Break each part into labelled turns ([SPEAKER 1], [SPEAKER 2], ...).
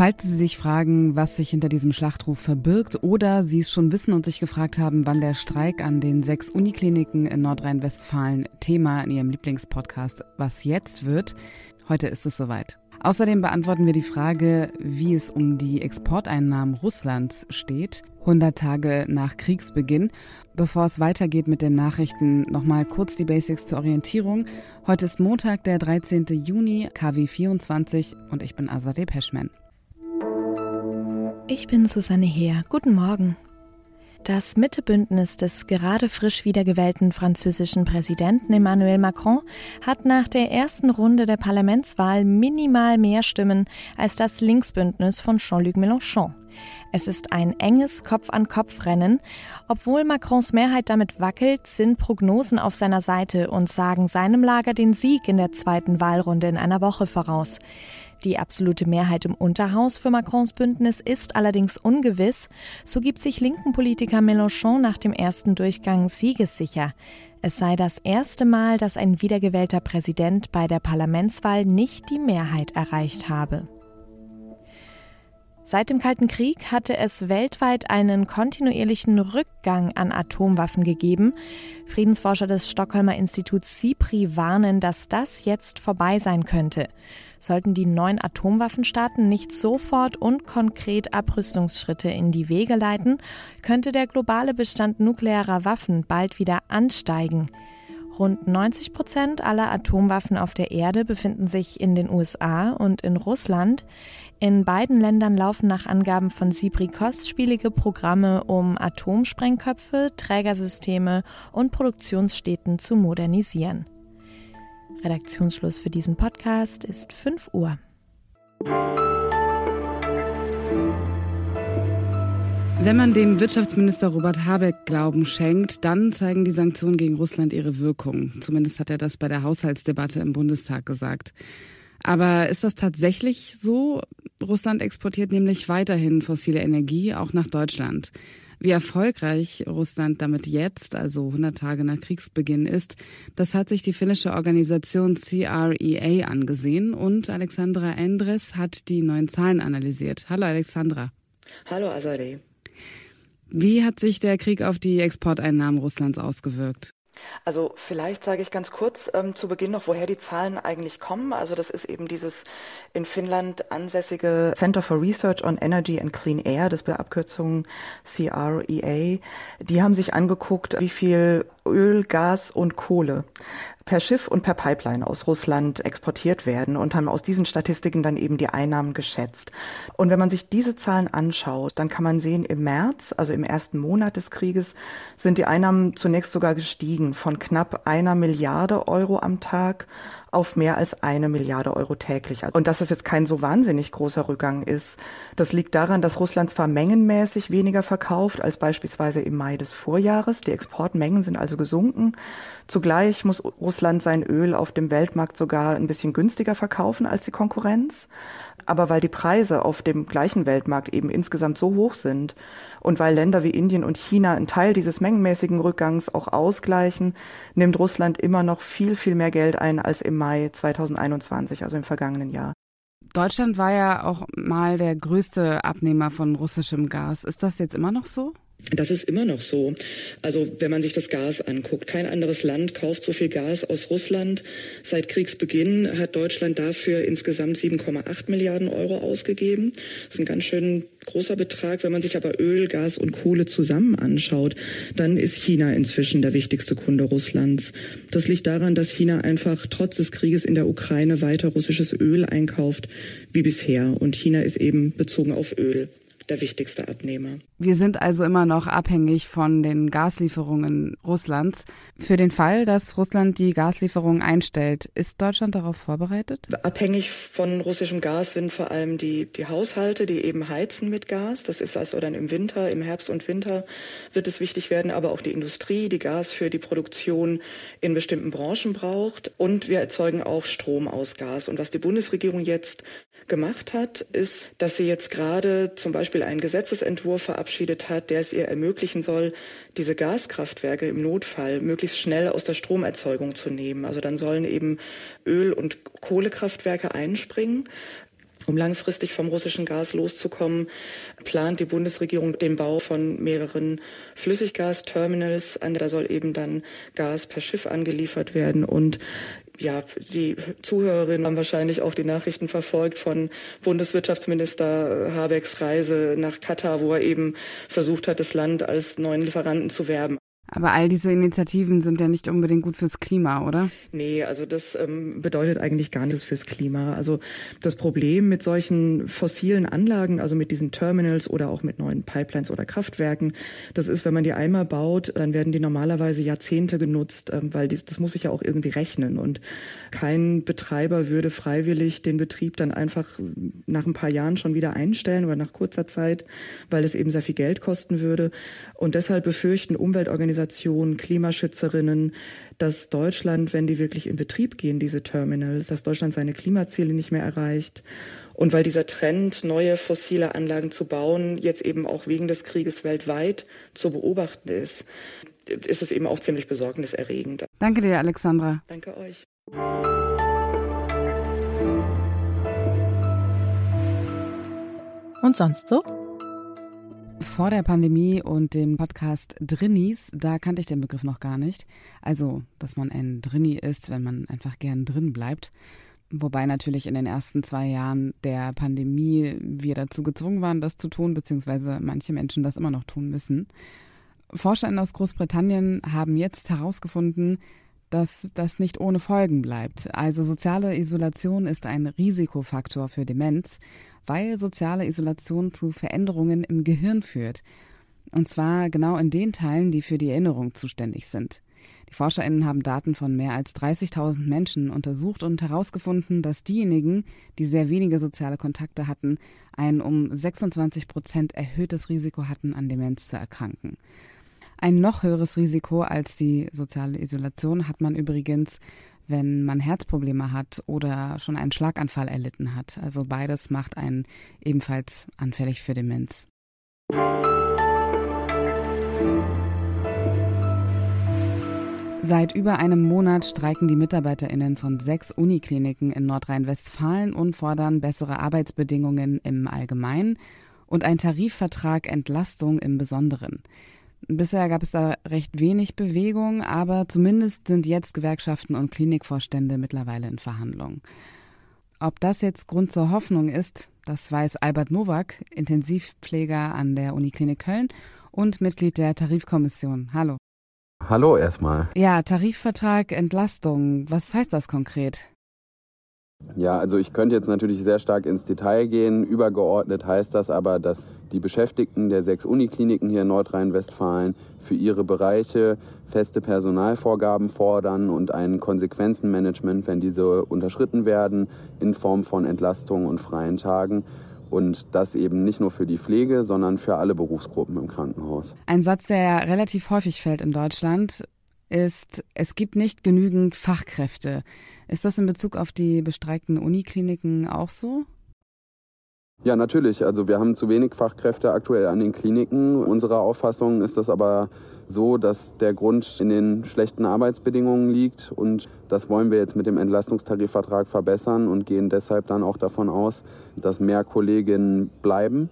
[SPEAKER 1] Falls Sie sich fragen, was sich hinter diesem Schlachtruf verbirgt oder Sie es schon wissen und sich gefragt haben, wann der Streik an den sechs Unikliniken in Nordrhein-Westfalen Thema in Ihrem Lieblingspodcast Was jetzt wird, heute ist es soweit. Außerdem beantworten wir die Frage, wie es um die Exporteinnahmen Russlands steht, 100 Tage nach Kriegsbeginn. Bevor es weitergeht mit den Nachrichten, nochmal kurz die Basics zur Orientierung. Heute ist Montag, der 13. Juni, KW 24 und ich bin Azadeh Peschman.
[SPEAKER 2] Ich bin Susanne Heer. Guten Morgen. Das Mittebündnis des gerade frisch wiedergewählten französischen Präsidenten Emmanuel Macron hat nach der ersten Runde der Parlamentswahl minimal mehr Stimmen als das Linksbündnis von Jean-Luc Mélenchon. Es ist ein enges Kopf-an-Kopf-Rennen. Obwohl Macrons Mehrheit damit wackelt, sind Prognosen auf seiner Seite und sagen seinem Lager den Sieg in der zweiten Wahlrunde in einer Woche voraus. Die absolute Mehrheit im Unterhaus für Macrons Bündnis ist allerdings ungewiss. So gibt sich linken Politiker Mélenchon nach dem ersten Durchgang siegessicher. Es sei das erste Mal, dass ein wiedergewählter Präsident bei der Parlamentswahl nicht die Mehrheit erreicht habe. Seit dem Kalten Krieg hatte es weltweit einen kontinuierlichen Rückgang an Atomwaffen gegeben. Friedensforscher des Stockholmer Instituts SIPRI warnen, dass das jetzt vorbei sein könnte. Sollten die neuen Atomwaffenstaaten nicht sofort und konkret Abrüstungsschritte in die Wege leiten, könnte der globale Bestand nuklearer Waffen bald wieder ansteigen. Rund 90 Prozent aller Atomwaffen auf der Erde befinden sich in den USA und in Russland. In beiden Ländern laufen nach Angaben von Sibri kostspielige Programme, um Atomsprengköpfe, Trägersysteme und Produktionsstätten zu modernisieren. Redaktionsschluss für diesen Podcast ist 5 Uhr.
[SPEAKER 1] Wenn man dem Wirtschaftsminister Robert Habeck Glauben schenkt, dann zeigen die Sanktionen gegen Russland ihre Wirkung. Zumindest hat er das bei der Haushaltsdebatte im Bundestag gesagt. Aber ist das tatsächlich so? Russland exportiert nämlich weiterhin fossile Energie, auch nach Deutschland. Wie erfolgreich Russland damit jetzt, also 100 Tage nach Kriegsbeginn ist, das hat sich die finnische Organisation CREA angesehen und Alexandra Endres hat die neuen Zahlen analysiert. Hallo Alexandra.
[SPEAKER 3] Hallo Azadeh.
[SPEAKER 1] Wie hat sich der Krieg auf die Exporteinnahmen Russlands ausgewirkt?
[SPEAKER 3] Also vielleicht sage ich ganz kurz ähm, zu Beginn noch, woher die Zahlen eigentlich kommen. Also das ist eben dieses in Finnland ansässige Center for Research on Energy and Clean Air, das bei Abkürzung CREA. Die haben sich angeguckt, wie viel Öl, Gas und Kohle per Schiff und per Pipeline aus Russland exportiert werden und haben aus diesen Statistiken dann eben die Einnahmen geschätzt. Und wenn man sich diese Zahlen anschaut, dann kann man sehen, im März, also im ersten Monat des Krieges, sind die Einnahmen zunächst sogar gestiegen von knapp einer Milliarde Euro am Tag auf mehr als eine Milliarde Euro täglich. Und dass das jetzt kein so wahnsinnig großer Rückgang ist, das liegt daran, dass Russland zwar mengenmäßig weniger verkauft als beispielsweise im Mai des Vorjahres. Die Exportmengen sind also gesunken. Zugleich muss Russland sein Öl auf dem Weltmarkt sogar ein bisschen günstiger verkaufen als die Konkurrenz. Aber weil die Preise auf dem gleichen Weltmarkt eben insgesamt so hoch sind und weil Länder wie Indien und China einen Teil dieses mengenmäßigen Rückgangs auch ausgleichen, nimmt Russland immer noch viel, viel mehr Geld ein als im Mai 2021, also im vergangenen Jahr.
[SPEAKER 1] Deutschland war ja auch mal der größte Abnehmer von russischem Gas. Ist das jetzt immer noch so?
[SPEAKER 3] Das ist immer noch so. Also wenn man sich das Gas anguckt, kein anderes Land kauft so viel Gas aus Russland. Seit Kriegsbeginn hat Deutschland dafür insgesamt 7,8 Milliarden Euro ausgegeben. Das ist ein ganz schön großer Betrag. Wenn man sich aber Öl, Gas und Kohle zusammen anschaut, dann ist China inzwischen der wichtigste Kunde Russlands. Das liegt daran, dass China einfach trotz des Krieges in der Ukraine weiter russisches Öl einkauft wie bisher. Und China ist eben bezogen auf Öl der wichtigste Abnehmer.
[SPEAKER 1] Wir sind also immer noch abhängig von den Gaslieferungen Russlands. Für den Fall, dass Russland die Gaslieferungen einstellt, ist Deutschland darauf vorbereitet?
[SPEAKER 3] Abhängig von russischem Gas sind vor allem die, die Haushalte, die eben heizen mit Gas. Das ist also dann im Winter, im Herbst und Winter wird es wichtig werden, aber auch die Industrie, die Gas für die Produktion in bestimmten Branchen braucht. Und wir erzeugen auch Strom aus Gas. Und was die Bundesregierung jetzt gemacht hat, ist, dass sie jetzt gerade zum Beispiel einen Gesetzesentwurf verabschiedet hat, der es ihr ermöglichen soll, diese Gaskraftwerke im Notfall möglichst schnell aus der Stromerzeugung zu nehmen. Also dann sollen eben Öl- und Kohlekraftwerke einspringen Um langfristig vom russischen Gas loszukommen, plant die Bundesregierung den Bau von mehreren Flüssiggasterminals. Da soll eben dann Gas per Schiff angeliefert werden und ja, die Zuhörerinnen haben wahrscheinlich auch die Nachrichten verfolgt von Bundeswirtschaftsminister Habecks Reise nach Katar, wo er eben versucht hat, das Land als neuen Lieferanten zu werben.
[SPEAKER 1] Aber all diese Initiativen sind ja nicht unbedingt gut fürs Klima, oder?
[SPEAKER 3] Nee, also das ähm, bedeutet eigentlich gar nichts fürs Klima. Also das Problem mit solchen fossilen Anlagen, also mit diesen Terminals oder auch mit neuen Pipelines oder Kraftwerken, das ist, wenn man die einmal baut, dann werden die normalerweise Jahrzehnte genutzt, ähm, weil die, das muss sich ja auch irgendwie rechnen. Und kein Betreiber würde freiwillig den Betrieb dann einfach nach ein paar Jahren schon wieder einstellen oder nach kurzer Zeit, weil es eben sehr viel Geld kosten würde. Und deshalb befürchten Umweltorganisationen, Klimaschützerinnen, dass Deutschland, wenn die wirklich in Betrieb gehen, diese Terminals, dass Deutschland seine Klimaziele nicht mehr erreicht. Und weil dieser Trend, neue fossile Anlagen zu bauen, jetzt eben auch wegen des Krieges weltweit zu beobachten ist, ist es eben auch ziemlich besorgniserregend.
[SPEAKER 1] Danke dir, Alexandra.
[SPEAKER 3] Danke euch.
[SPEAKER 2] Und sonst so?
[SPEAKER 1] Vor der Pandemie und dem Podcast Drinnies, da kannte ich den Begriff noch gar nicht. Also, dass man ein Drinni ist, wenn man einfach gern drin bleibt. Wobei natürlich in den ersten zwei Jahren der Pandemie wir dazu gezwungen waren, das zu tun, beziehungsweise manche Menschen das immer noch tun müssen. ForscherInnen aus Großbritannien haben jetzt herausgefunden, dass das nicht ohne Folgen bleibt. Also soziale Isolation ist ein Risikofaktor für Demenz, weil soziale Isolation zu Veränderungen im Gehirn führt. Und zwar genau in den Teilen, die für die Erinnerung zuständig sind. Die ForscherInnen haben Daten von mehr als 30.000 Menschen untersucht und herausgefunden, dass diejenigen, die sehr wenige soziale Kontakte hatten, ein um 26 Prozent erhöhtes Risiko hatten, an Demenz zu erkranken. Ein noch höheres Risiko als die soziale Isolation hat man übrigens, wenn man Herzprobleme hat oder schon einen Schlaganfall erlitten hat. Also beides macht einen ebenfalls anfällig für Demenz. Seit über einem Monat streiken die MitarbeiterInnen von sechs Unikliniken in Nordrhein-Westfalen und fordern bessere Arbeitsbedingungen im Allgemeinen und einen Tarifvertrag Entlastung im Besonderen. Bisher gab es da recht wenig Bewegung, aber zumindest sind jetzt Gewerkschaften und Klinikvorstände mittlerweile in Verhandlungen. Ob das jetzt Grund zur Hoffnung ist, das weiß Albert Nowak, Intensivpfleger an der Uniklinik Köln und Mitglied der Tarifkommission. Hallo.
[SPEAKER 4] Hallo erstmal.
[SPEAKER 1] Ja, Tarifvertrag Entlastung. Was heißt das konkret?
[SPEAKER 4] Ja, also ich könnte jetzt natürlich sehr stark ins Detail gehen. Übergeordnet heißt das aber, dass die Beschäftigten der sechs Unikliniken hier in Nordrhein-Westfalen für ihre Bereiche feste Personalvorgaben fordern und ein Konsequenzenmanagement, wenn diese unterschritten werden, in Form von Entlastungen und freien Tagen. Und das eben nicht nur für die Pflege, sondern für alle Berufsgruppen im Krankenhaus.
[SPEAKER 1] Ein Satz, der ja relativ häufig fällt in Deutschland ist, es gibt nicht genügend Fachkräfte. Ist das in Bezug auf die bestreikten Unikliniken auch so?
[SPEAKER 4] Ja, natürlich. Also wir haben zu wenig Fachkräfte aktuell an den Kliniken. Unserer Auffassung ist das aber so, dass der Grund in den schlechten Arbeitsbedingungen liegt und das wollen wir jetzt mit dem Entlastungstarifvertrag verbessern und gehen deshalb dann auch davon aus, dass mehr Kolleginnen bleiben,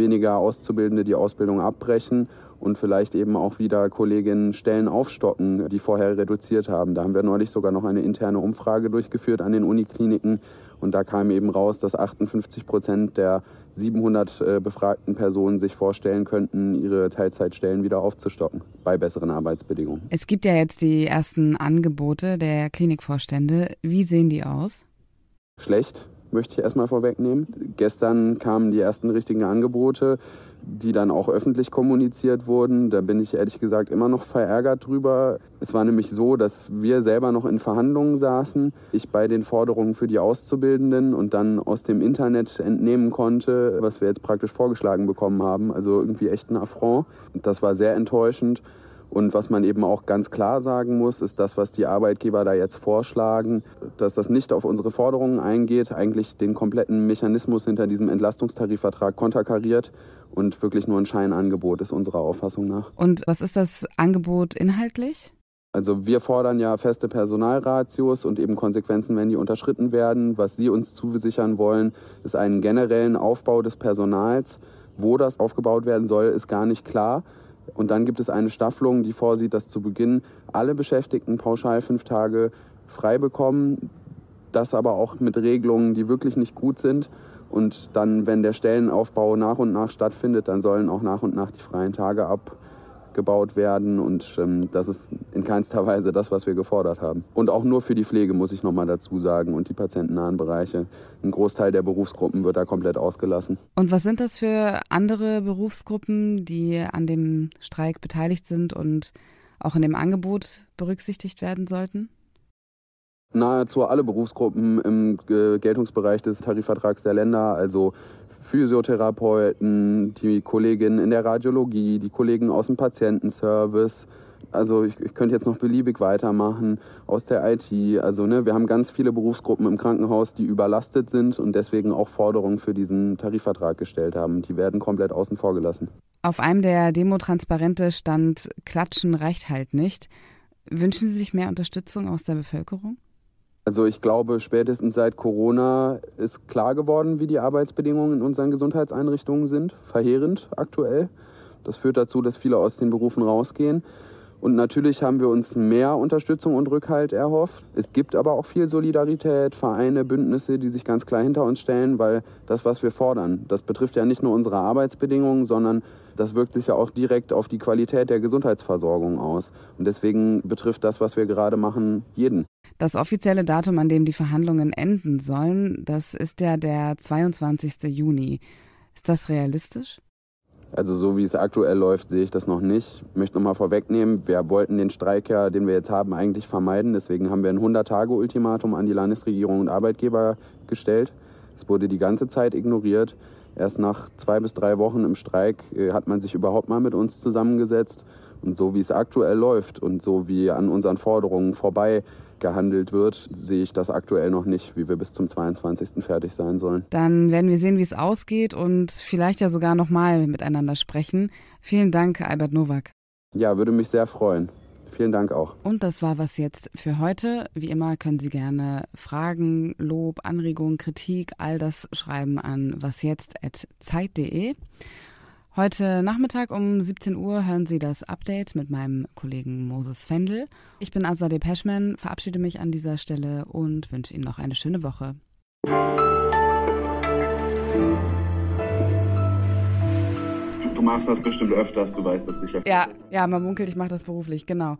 [SPEAKER 4] weniger Auszubildende die Ausbildung abbrechen und vielleicht eben auch wieder Kolleginnen Stellen aufstocken, die vorher reduziert haben. Da haben wir neulich sogar noch eine interne Umfrage durchgeführt an den Unikliniken und da kam eben raus, dass 58 Prozent der 700 äh, befragten Personen sich vorstellen könnten, ihre Teilzeitstellen wieder aufzustocken bei besseren Arbeitsbedingungen.
[SPEAKER 1] Es gibt ja jetzt die ersten Angebote der Klinikvorstände. Wie sehen die aus?
[SPEAKER 4] Schlecht, möchte ich erstmal vorwegnehmen. Gestern kamen die ersten richtigen Angebote die dann auch öffentlich kommuniziert wurden. Da bin ich ehrlich gesagt immer noch verärgert drüber. Es war nämlich so, dass wir selber noch in Verhandlungen saßen, ich bei den Forderungen für die Auszubildenden und dann aus dem Internet entnehmen konnte, was wir jetzt praktisch vorgeschlagen bekommen haben. Also irgendwie echt ein Affront. Das war sehr enttäuschend. Und was man eben auch ganz klar sagen muss, ist das, was die Arbeitgeber da jetzt vorschlagen, dass das nicht auf unsere Forderungen eingeht, eigentlich den kompletten Mechanismus hinter diesem Entlastungstarifvertrag konterkariert und wirklich nur ein Scheinangebot ist unserer Auffassung nach.
[SPEAKER 1] Und was ist das Angebot inhaltlich?
[SPEAKER 4] Also wir fordern ja feste Personalratios und eben Konsequenzen, wenn die unterschritten werden. Was Sie uns zusichern wollen, ist einen generellen Aufbau des Personals. Wo das aufgebaut werden soll, ist gar nicht klar. Und dann gibt es eine Staffelung, die vorsieht, dass zu Beginn alle Beschäftigten pauschal fünf Tage frei bekommen. Das aber auch mit Regelungen, die wirklich nicht gut sind. Und dann, wenn der Stellenaufbau nach und nach stattfindet, dann sollen auch nach und nach die freien Tage ab gebaut werden und ähm, das ist in keinster Weise das, was wir gefordert haben. Und auch nur für die Pflege, muss ich nochmal dazu sagen, und die patientennahen Bereiche. Ein Großteil der Berufsgruppen wird da komplett ausgelassen.
[SPEAKER 1] Und was sind das für andere Berufsgruppen, die an dem Streik beteiligt sind und auch in dem Angebot berücksichtigt werden sollten?
[SPEAKER 4] Nahezu alle Berufsgruppen im Geltungsbereich des Tarifvertrags der Länder, also Physiotherapeuten, die Kolleginnen in der Radiologie, die Kollegen aus dem Patientenservice. Also ich, ich könnte jetzt noch beliebig weitermachen aus der IT. Also ne, wir haben ganz viele Berufsgruppen im Krankenhaus, die überlastet sind und deswegen auch Forderungen für diesen Tarifvertrag gestellt haben. Die werden komplett außen vor gelassen.
[SPEAKER 1] Auf einem der Demotransparente stand Klatschen reicht halt nicht. Wünschen Sie sich mehr Unterstützung aus der Bevölkerung?
[SPEAKER 4] Also ich glaube, spätestens seit Corona ist klar geworden, wie die Arbeitsbedingungen in unseren Gesundheitseinrichtungen sind. Verheerend aktuell. Das führt dazu, dass viele aus den Berufen rausgehen. Und natürlich haben wir uns mehr Unterstützung und Rückhalt erhofft. Es gibt aber auch viel Solidarität, Vereine, Bündnisse, die sich ganz klar hinter uns stellen, weil das, was wir fordern, das betrifft ja nicht nur unsere Arbeitsbedingungen, sondern das wirkt sich ja auch direkt auf die Qualität der Gesundheitsversorgung aus. Und deswegen betrifft das, was wir gerade machen, jeden.
[SPEAKER 1] Das offizielle Datum, an dem die Verhandlungen enden sollen, das ist ja der 22. Juni. Ist das realistisch?
[SPEAKER 4] Also so wie es aktuell läuft, sehe ich das noch nicht. Ich möchte nochmal vorwegnehmen, wir wollten den Streik ja, den wir jetzt haben, eigentlich vermeiden. Deswegen haben wir ein 100-Tage-Ultimatum an die Landesregierung und Arbeitgeber gestellt. Es wurde die ganze Zeit ignoriert. Erst nach zwei bis drei Wochen im Streik äh, hat man sich überhaupt mal mit uns zusammengesetzt. Und so wie es aktuell läuft und so wie an unseren Forderungen vorbei gehandelt wird, sehe ich das aktuell noch nicht, wie wir bis zum 22. fertig sein sollen.
[SPEAKER 1] Dann werden wir sehen, wie es ausgeht und vielleicht ja sogar nochmal miteinander sprechen. Vielen Dank, Albert Nowak.
[SPEAKER 4] Ja, würde mich sehr freuen. Vielen Dank auch.
[SPEAKER 1] Und das war was jetzt für heute. Wie immer können Sie gerne Fragen, Lob, Anregungen, Kritik, all das schreiben an wasjetzt.zeit.de. Heute Nachmittag um 17 Uhr hören Sie das Update mit meinem Kollegen Moses Fendel. Ich bin Azadeh Peschman, verabschiede mich an dieser Stelle und wünsche Ihnen noch eine schöne Woche.
[SPEAKER 4] Du machst das bestimmt öfters, du weißt das sicher.
[SPEAKER 1] Ja, ja, man munkelt, ich mache das beruflich, genau.